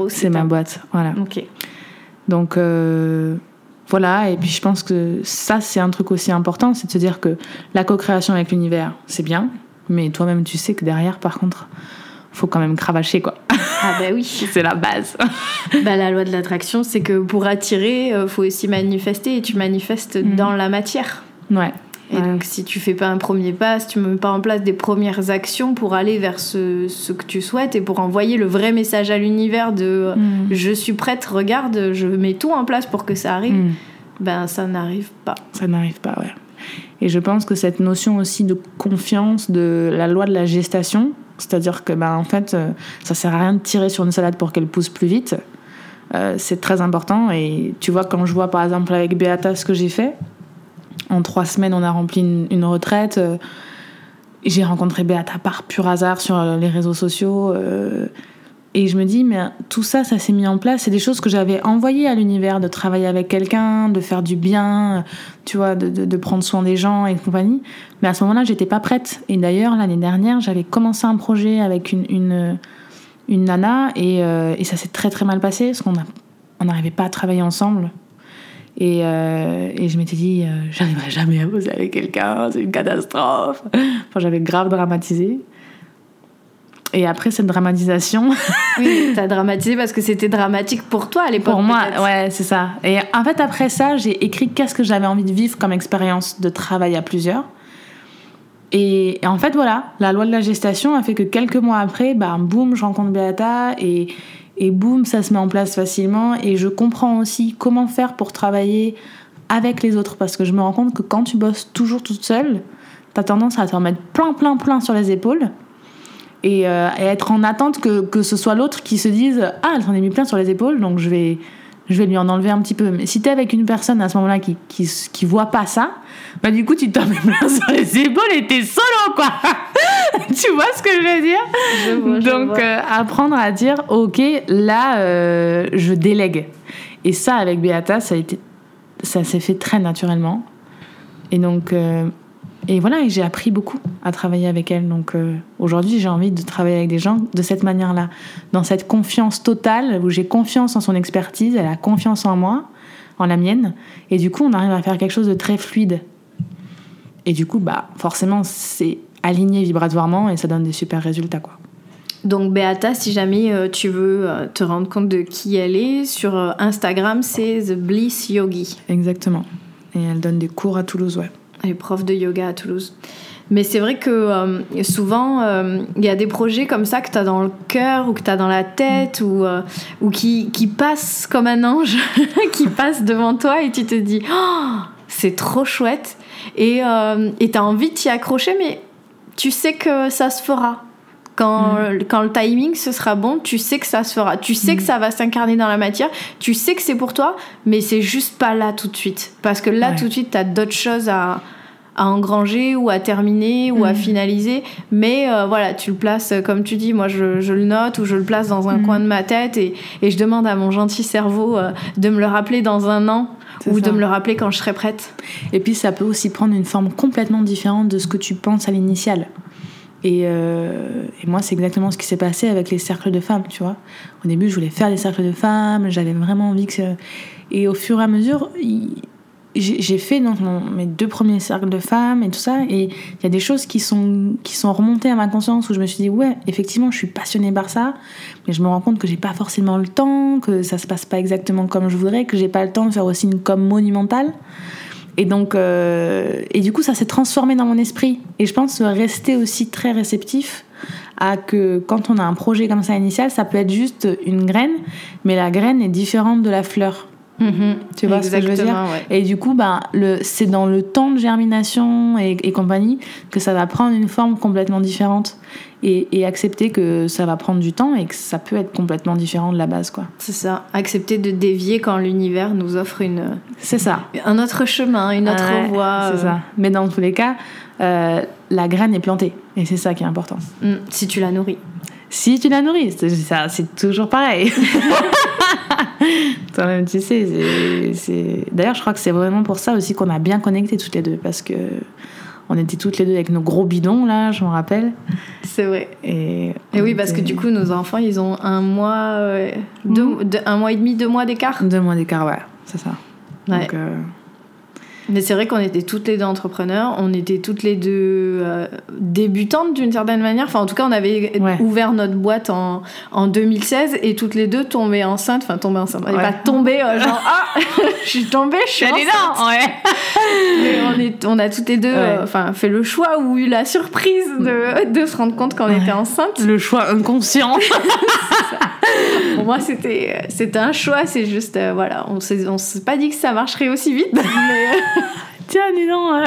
c'est ma boîte. Voilà. Ok. Donc, voilà. Et puis, je pense que ça, c'est un truc aussi important c'est de se dire que la co-création avec l'univers, c'est bien. Mais toi-même, tu sais que derrière, par contre, faut quand même cravacher, quoi. Ah bah oui. [LAUGHS] c'est la base. [LAUGHS] bah, la loi de l'attraction, c'est que pour attirer, il euh, faut aussi manifester et tu manifestes mm. dans la matière. Ouais. Et donc si tu fais pas un premier pas, si tu mets pas en place des premières actions pour aller vers ce, ce que tu souhaites et pour envoyer le vrai message à l'univers de mm. je suis prête, regarde, je mets tout en place pour que ça arrive, mm. ben ça n'arrive pas. Ça n'arrive pas, ouais. Et je pense que cette notion aussi de confiance, de la loi de la gestation, c'est-à-dire que, ben, en fait, euh, ça sert à rien de tirer sur une salade pour qu'elle pousse plus vite. Euh, c'est très important. Et tu vois, quand je vois par exemple avec Beata ce que j'ai fait, en trois semaines, on a rempli une, retraite. Euh, j'ai rencontré Beata par pur hasard sur les réseaux sociaux. Et je me dis, mais tout ça, ça s'est mis en place. C'est des choses que j'avais envoyées à l'univers, de travailler avec quelqu'un, de faire du bien, tu vois, de, prendre soin des gens et compagnie. Mais à ce moment-là, j'étais pas prête. Et d'ailleurs, l'année dernière, j'avais commencé un projet avec une, une, nana et, euh, et ça s'est très très mal passé parce qu'on on n'arrivait pas à travailler ensemble. Et, euh, et je m'étais dit, euh, j'arriverai jamais à bosser avec quelqu'un, c'est une catastrophe. Enfin, j'avais grave dramatisé. Et après cette dramatisation. oui, t'as dramatisé parce que c'était dramatique pour toi à l'époque. Pour moi, ouais, c'est ça. Et en fait, après ça, j'ai écrit qu'est-ce que j'avais envie de vivre comme expérience de travail à plusieurs. Et, en fait, voilà, la loi de la gestation a fait que quelques mois après, bah, boum, je rencontre Beata et, et boum, ça se met en place facilement. Et je comprends aussi comment faire pour travailler avec les autres parce que je me rends compte que quand tu bosses toujours toute seule, t'as tendance à t'en mettre plein, plein, plein sur les épaules et, euh, et, être en attente que, que ce soit l'autre qui se dise Ah, elle s'en est mis plein sur les épaules, donc je vais, je vais lui en enlever un petit peu. Mais si t'es avec une personne à ce moment-là qui, qui, qui voit pas ça, bah du coup tu t'en mets [LAUGHS] plein sur les épaules et t'es solo quoi [LAUGHS] Tu vois ce que je veux dire? Je vois, Donc euh, apprendre à dire Ok, là euh, je délègue. Et ça avec Beata, ça, a été, ça s'est fait très naturellement. Et donc et voilà, j'ai appris beaucoup à travailler avec elle. Donc euh, aujourd'hui, j'ai envie de travailler avec des gens de cette manière-là, dans cette confiance totale où j'ai confiance en son expertise, elle a confiance en moi, en la mienne, et du coup, on arrive à faire quelque chose de très fluide. Et du coup, bah forcément, c'est aligné vibratoirement et ça donne des super résultats, quoi. Donc Beata, si jamais euh, tu veux euh, te rendre compte de qui elle est, sur Instagram, c'est The Bliss Yogi. Exactement. Et elle donne des cours à Toulouse, ouais. Est prof de yoga à Toulouse. Mais c'est vrai que euh, souvent, euh, il y a des projets comme ça que tu as dans le cœur ou que tu as dans la tête ou, euh, ou qui, qui passent comme un ange, [LAUGHS] qui passent devant toi et tu te dis oh, c'est trop chouette. Et tu as envie de t'y accrocher, mais tu sais que ça se fera. Quand, mm. quand, le timing ce sera bon, tu sais que ça se fera. Tu sais que mm. ça va s'incarner dans la matière. Tu sais que c'est pour toi, mais c'est juste pas là tout de suite. Parce que là, tout de suite, tu as d'autres choses à, à engranger ou à terminer ou à mm. finaliser. Mais euh, voilà, tu le places, euh, comme tu dis, moi je, je, le note ou je le place dans un coin de ma tête et, et, je demande à mon gentil cerveau euh, de me le rappeler dans un an ou de me le rappeler quand je serai prête. Et puis ça peut aussi prendre une forme complètement différente de ce que tu penses à l'initial. Et, euh, et, moi, c'est exactement ce qui s'est passé avec les cercles de femmes, tu vois. Au début, je voulais faire des cercles de femmes, j'avais vraiment envie que... Et au fur et à mesure, j'ai fait mes deux premiers cercles de femmes et tout ça, et il y a des choses qui sont, qui sont remontées à ma conscience où je me suis dit, ouais, effectivement, je suis passionnée par ça, mais je me rends compte que j'ai pas forcément le temps, que ça se passe pas exactement comme je voudrais, que j'ai pas le temps de faire aussi une com monumentale. Et donc, euh, et du coup, ça s'est transformé dans mon esprit. Et je pense rester aussi très réceptif à que quand on a un projet comme ça initial, ça peut être juste une graine, mais la graine est différente de la fleur. Mhm. Tu vois ce que je veux dire ouais. Et du coup, bah, le, c'est dans le temps de germination et, et compagnie que ça va prendre une forme complètement différente. Et, et accepter que ça va prendre du temps et que ça peut être complètement différent de la base. quoi. C'est ça. Accepter de dévier quand l'univers nous offre une, C'est ça. un autre chemin, une autre Ouais, voie. C'est euh, ça. Mais dans tous les cas, euh, la graine est plantée. Et c'est ça qui est important. mm, si tu la nourris. Si tu la nourris, c'est, ça, c'est toujours pareil. [LAUGHS] Toi-même, tu sais. D'ailleurs, je crois que c'est vraiment pour ça aussi qu'on a bien connecté toutes les deux. Parce que on était toutes les deux avec nos gros bidons, là, je me rappelle. C'est vrai. Et, oui, parce que du coup, nos enfants, ils ont un mois, euh, deux- de- un mois et demi, deux mois d'écart. Deux mois d'écart, ouais, c'est ça. Ouais. Donc, euh, Mais c'est vrai qu'on était toutes les deux entrepreneurs, on était toutes les deux euh, débutantes d'une certaine manière. Enfin, en tout cas, on avait Ouais. ouvert notre boîte en, en 2016 et toutes les deux tombées enceintes. Enfin, tombées enceintes. Ouais. pas tombées, euh, genre, ah, [LAUGHS] je suis tombée, je suis enceinte. ouais. [LAUGHS] On, a toutes les deux Ouais. euh, enfin, fait le choix ou eu la surprise de, de se rendre compte qu'on Ouais. était enceinte. Le choix inconscient. [LAUGHS] Pour moi, c'était c'était un choix. C'est juste, euh, voilà, on s'est on s'est pas dit que ça marcherait aussi vite. [LAUGHS] mais euh, [LAUGHS] Tiens, dis donc.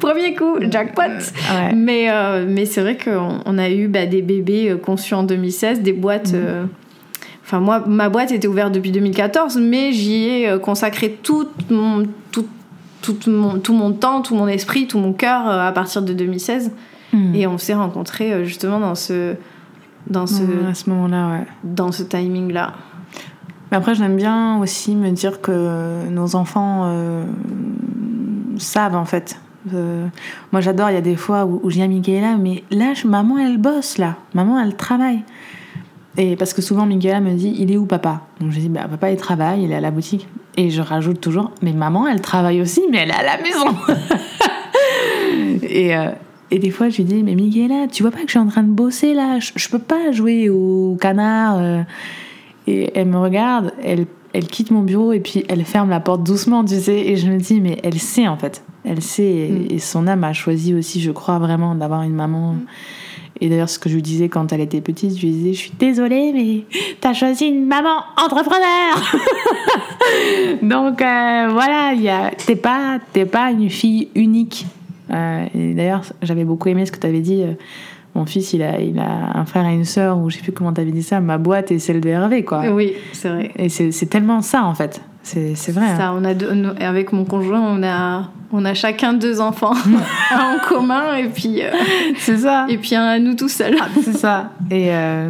premier coup, jackpot. Ouais. Mais, euh, mais c'est vrai qu'on on a eu bah, des bébés euh, conçus en 2016, des boîtes. Euh, Enfin, moi, ma boîte était ouverte depuis 2014, mais j'y ai euh, consacré tout mon, tout, tout, mon, tout mon temps, tout mon esprit, tout mon cœur euh, à partir de 2016. Hmm. Et on s'est rencontrés euh, justement dans ce, dans ce, à ce moment-là, ouais. dans ce timing-là. Mais après, j'aime bien aussi me dire que nos enfants euh, savent en fait. Euh, moi, j'adore. Il y a des fois où, où je dis à Michaela, mais là, je- maman, elle bosse là. Maman, elle travaille. Et parce que souvent, Michaela me dit, il est où papa? Donc je dis, bah, papa, il travaille, il est à la boutique. Et je rajoute toujours, mais maman, elle travaille aussi, mais elle est à la maison. [LAUGHS] et, euh, et des fois, je lui dis, mais Michaela, tu vois pas que je suis en train de bosser là? Je, je peux pas jouer au canard. euh. Et elle me regarde, elle, elle quitte mon bureau et puis elle ferme la porte doucement, tu sais. Et je me dis, mais elle sait en fait. Elle sait. Et, Mm. et son âme a choisi aussi, je crois vraiment, d'avoir une maman. Et d'ailleurs, ce que je lui disais quand elle était petite, je lui disais, je suis désolée, mais t'as choisi une maman entrepreneur. [LAUGHS] Donc euh, voilà, t'es pas, pas une fille unique. Euh, et d'ailleurs, j'avais beaucoup aimé ce que tu avais dit. euh, mon fils, il a, il a un frère et une sœur, ou je sais plus comment t'avais dit ça, ma boîte est celle de Hervé, quoi. Oui, c'est vrai. Et c'est tellement ça, en fait. C'est vrai. hein. Ça, on a deux- avec mon conjoint, on a, on a chacun deux enfants [LAUGHS] un en commun et puis, euh, C'est ça. et puis un à nous tout seuls. C'est ça. Et, euh,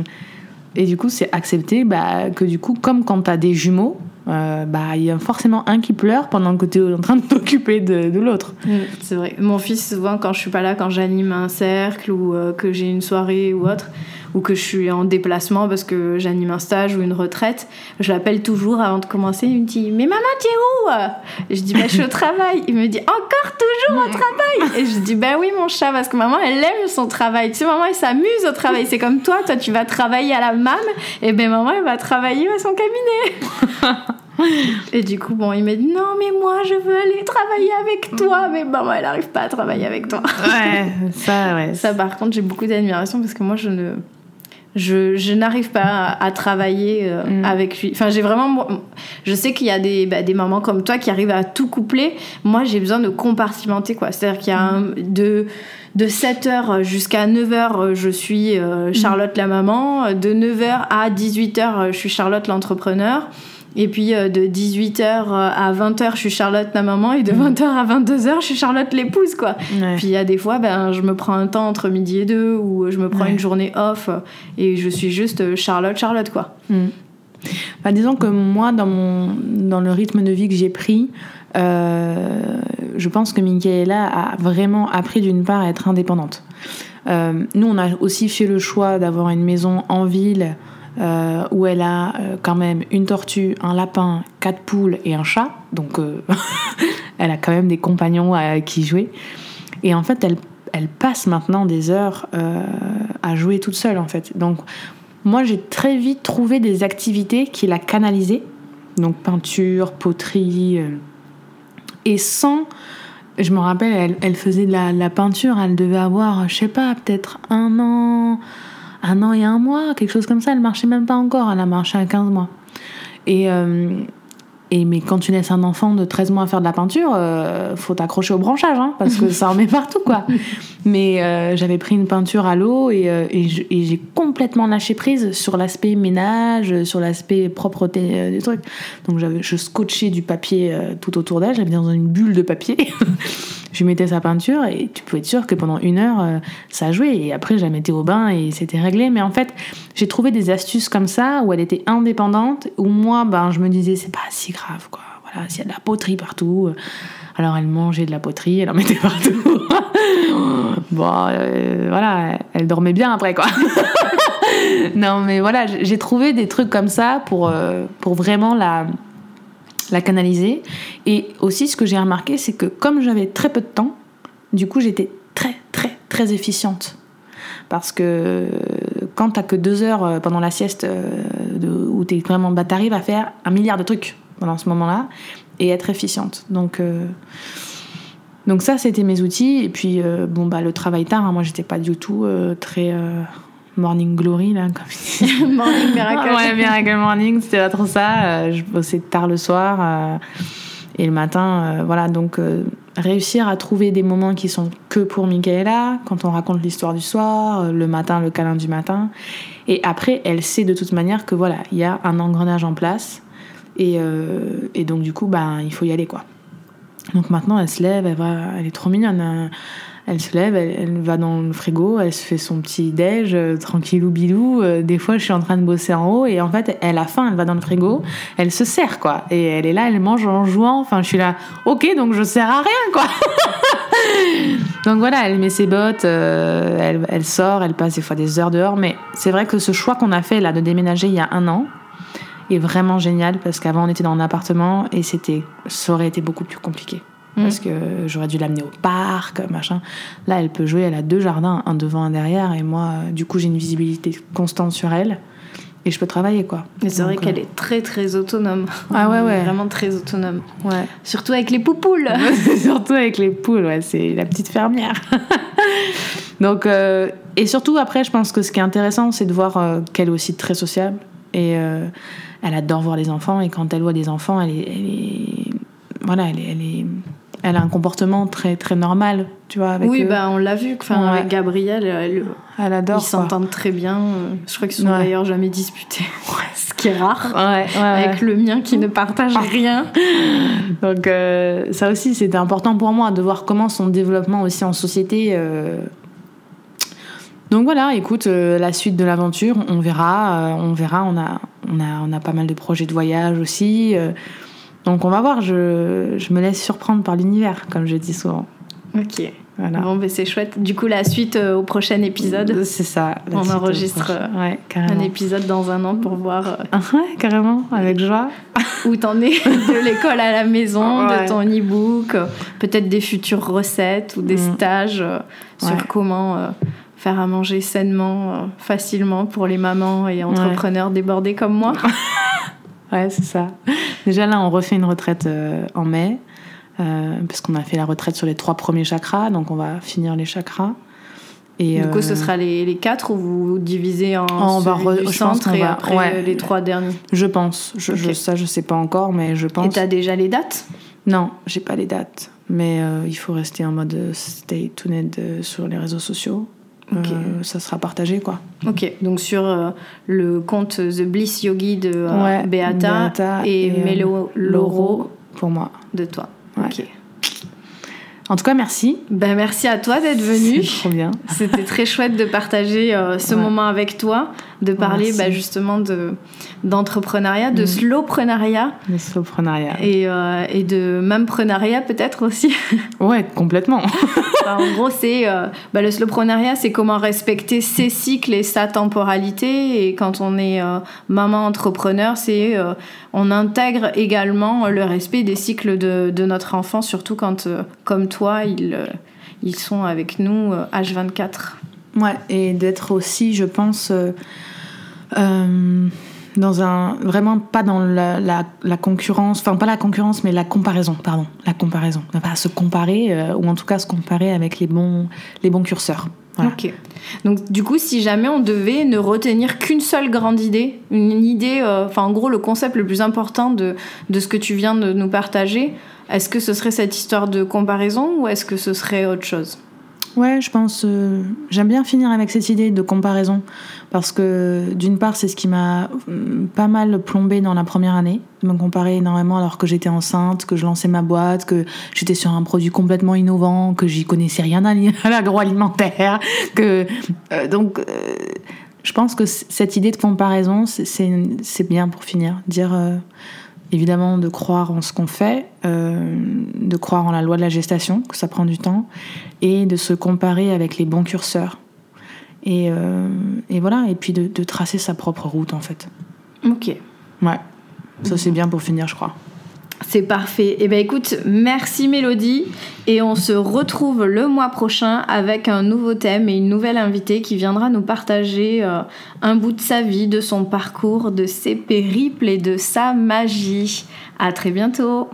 et du coup, c'est accepter bah, que du coup, comme quand t'as des jumeaux, euh, bah, il y a forcément un qui pleure pendant que tu es en train de t'occuper de, l'autre. Mm, C'est vrai. Mon fils, souvent, quand je suis pas là, quand j'anime un cercle ou euh, que j'ai une soirée ou autre, ou que je suis en déplacement parce que j'anime un stage ou une retraite, je l'appelle toujours avant de commencer. Il me dit Mais maman, tu es où? Et Je dis Bah, je suis au travail. Il me dit Encore toujours au travail? Et je dis Bah oui, mon chat, parce que maman, elle aime son travail. Tu sais, maman, elle s'amuse au travail. C'est comme toi, toi, tu vas travailler à la MAM, et ben maman, elle va travailler à son cabinet. [LAUGHS] Et du coup, bon, il m'a dit non, mais moi, je veux aller travailler avec toi. Mais maman, elle n'arrive pas à travailler avec toi. Ouais, ça, ouais. Ça, par contre, j'ai beaucoup d'admiration parce que moi, je ne. Je, je n'arrive pas à, à travailler euh, Mm. avec lui. Enfin, j'ai vraiment. Je sais qu'il y a des, bah, des mamans comme toi qui arrivent à tout coupler. Moi, j'ai besoin de compartimenter, quoi. C'est-à-dire qu'il y a un- de, de 7h jusqu'à 9h, je suis euh, Charlotte la maman. De 9h à 18h, je suis Charlotte l'entrepreneur. Et puis euh, de 18h à 20h, je suis Charlotte la maman. Et de 20h à 22h, je suis Charlotte l'épouse, quoi. Ouais. Puis il y a des fois, ben, je me prends un temps entre midi et deux, ou je me prends Ouais. une journée off, et je suis juste Charlotte, Charlotte, quoi. Mm. Bah, disons que moi, dans, mon, dans le rythme de vie que j'ai pris, euh, je pense que Michaela a vraiment appris d'une part à être indépendante. Euh, nous, on a aussi fait le choix d'avoir une maison en ville euh, où elle a euh, quand même une tortue, un lapin, quatre poules et un chat. Donc, euh, [LAUGHS] elle a quand même des compagnons à qui jouer. Et en fait, elle, passe maintenant des heures à jouer toute seule, en fait. Donc, moi, j'ai très vite trouvé des activités qui la canalisaient. Donc, peinture, poterie. et sans je me rappelle, elle, elle faisait de la, la peinture, elle devait avoir, je sais pas, peut-être un an, un an et un mois, quelque chose comme ça. Elle marchait même pas encore, elle a marché à 15 mois. Et, euh, et mais quand tu laisses un enfant de 13 mois à faire de la peinture, euh, faut t'accrocher au branchage, hein, parce que ça en met partout, quoi. [LAUGHS] Mais euh, j'avais pris une peinture à l'eau et, euh, et j'ai complètement lâché prise sur l'aspect ménage, sur l'aspect propreté des trucs. Donc je scotchais du papier tout autour d'elle, j'avais dans une bulle de papier. [LAUGHS] je mettais sa peinture et tu pouvais être sûr que pendant une heure, euh, ça jouait. Et après, je la mettais au bain et c'était réglé. Mais en fait, j'ai trouvé des astuces comme ça où elle était indépendante, où moi, ben, je me disais, c'est pas si grave, quoi. Voilà, s'il y a de la poterie partout. euh, Alors elle mangeait de la poterie, elle en mettait partout. [LAUGHS] bon, euh, voilà, elle dormait bien après, quoi. [LAUGHS] non, mais voilà, j'ai trouvé des trucs comme ça pour, pour vraiment la, la canaliser. Et aussi, ce que j'ai remarqué, c'est que comme j'avais très peu de temps, du coup, j'étais très, très, très efficiente. Parce que quand t'as que deux heures euh, pendant la sieste euh, où t'es vraiment. Bah, t'arrives à faire un milliard de trucs pendant ce moment-là et être efficiente. Donc. euh, ça, c'était mes outils. Et puis, euh, bon, bah, le travail tard, hein, moi, j'étais pas du tout euh, très euh, morning glory, là, comme ils disent. [LAUGHS] Morning Miracle. Ouais, Miracle Morning, c'était pas trop ça. Euh, je bossais tard le soir euh, et le matin, euh, voilà. Donc, réussir à trouver des moments qui sont que pour Michaela, quand on raconte l'histoire du soir, le matin, le câlin du matin. Et après, elle sait de toute manière que voilà, il y a un engrenage en place. Et, euh, et donc, du coup, ben, il faut y aller, quoi. Donc maintenant, elle se lève, elle, va, elle est trop mignonne. Elle se lève, elle, elle va dans le frigo, elle se fait son petit déj, euh, tranquillou bilou. Euh, des fois, je suis en train de bosser en haut et en fait, elle a faim, elle va dans le frigo, elle se sert quoi. Et elle est là, elle mange en jouant. Enfin, je suis là, ok, donc je sers à rien quoi. [LAUGHS] donc voilà, elle met ses bottes, euh, elle, elle sort, elle passe des fois des heures dehors. Mais c'est vrai que ce choix qu'on a fait là de déménager il y a un an est vraiment génial parce qu'avant on était dans un appartement et c'était, ça aurait été beaucoup plus compliqué. Parce que j'aurais dû l'amener au parc, machin. Là, elle peut jouer, elle a deux jardins, un devant, un derrière, et moi, euh, du coup, j'ai une visibilité constante sur elle, et je peux travailler, quoi. Mais c'est vrai Donc, qu'elle est très très autonome. Ah ouais, ouais. Vraiment très autonome. euh, Ouais. Surtout avec les poupoules. [LAUGHS] surtout avec les poules, ouais, c'est la petite fermière. [LAUGHS] Donc, euh, et surtout, après, je pense que ce qui est intéressant, c'est de voir euh, qu'elle est aussi très sociable, et euh, elle adore voir les enfants, et quand elle voit des enfants, elle est. elle est- voilà, elle est. Elle est elle a un comportement très très normal, tu vois. Avec oui, eux. bah on l'a vu. Enfin, Ouais. avec Gabriel, elle- elle adore. ils s'entendent très bien. Je crois qu'ils sont Ouais. d'ailleurs jamais disputés. [LAUGHS] Ce qui est rare. Ouais. Avec le mien qui ne partage rien. Donc euh, ça aussi, c'était important pour moi de voir comment son développement aussi en société. euh. Donc voilà, écoute, euh, la suite de l'aventure, on verra, on verra. On a, on a, on a pas mal de projets de voyage aussi. Euh. donc on va voir. Je, je me laisse surprendre par l'univers, comme je dis souvent. Ok. Voilà. Bon, ben c'est chouette. Du coup, la suite euh, au prochain épisode. C'est ça. On enregistre, euh, ouais, Un épisode dans un an pour voir euh, Ah ouais, carrément, avec joie. où t'en es [LAUGHS] de l'école à la maison, Ouais. de ton e-book, euh, peut-être des futures recettes ou des Mm. stages euh, sur comment euh, faire à manger sainement, euh, facilement pour les mamans et entrepreneurs débordés comme moi. [LAUGHS] Ouais, c'est ça. Déjà là, on refait une retraite euh, en mai, euh, parce qu'on a fait la retraite sur les trois premiers chakras, donc on va finir les chakras. Et, Du coup, ce euh, sera les, les quatre ou vous divisez en On va du centre et va- après ouais. les trois derniers. Je pense. Je, je- ça, je sais pas encore, mais je Et pense. t'as déjà les dates? Non, j'ai pas les dates. Mais il faut rester en mode stay tuned sur les réseaux sociaux. Euh, ça sera partagé, quoi. Ok, donc sur euh, le compte The Bliss Yogi de euh, Ouais, Beata, Beata et, et, Mélo Loro Pour moi. de toi. Ouais. Ok. En tout cas, merci. Ben, merci à toi d'être venu. C'est trop bien. C'était très chouette de partager euh, ce Ouais. moment avec toi, de parler Merci. bah, justement de d'entrepreneuriat, de Mhm. slowpreneuriat Le slowpreneuriat. et, euh, et de mempreneuriat peut-être aussi. [LAUGHS] Ouais, complètement. Enfin, en gros, c'est euh, bah, le slowpreneuriat, c'est comment respecter ses cycles et sa temporalité. Et quand on est euh, maman entrepreneur, c'est on intègre également le respect des cycles de, de notre enfant, surtout quand, comme toi, ils, euh, ils sont avec nous euh, H24. Ouais, et d'être aussi, je pense, euh, euh, dans un vraiment pas dans la, la, concurrence, enfin pas la concurrence, mais la comparaison, pardon, la comparaison. Ne pas se comparer euh, ou en tout cas se comparer avec les bons les bons curseurs. Ok. Donc du coup, si jamais on devait ne retenir qu'une seule grande idée, une idée, euh, enfin en gros le concept le plus important de, de ce que tu viens de nous partager, est-ce que ce serait cette histoire de comparaison ou est-ce que ce serait autre chose? Ouais, je pense. Euh, j'aime bien finir avec cette idée de comparaison parce que d'une part, c'est ce qui m'a mm, pas mal plombé dans la première année, de me comparer énormément alors que j'étais enceinte, que je lançais ma boîte, que j'étais sur un produit complètement innovant, que j'y connaissais rien à [LAUGHS] l'agroalimentaire, que euh, donc. Euh, je pense que cette idée de comparaison, c'est bien pour finir. Dire évidemment de croire en ce qu'on fait, euh, de croire en la loi de la gestation, que ça prend du temps, et de se comparer avec les bons curseurs. Et, euh, voilà, et puis de, de, tracer sa propre route en fait. Ok. Ouais, ça c'est bien pour finir, je crois. C'est parfait. Eh bien écoute, merci Mélodie. Et on se retrouve le mois prochain avec un nouveau thème et une nouvelle invitée qui viendra nous partager euh, un bout de sa vie, de son parcours, de ses périples et de sa magie. À très bientôt.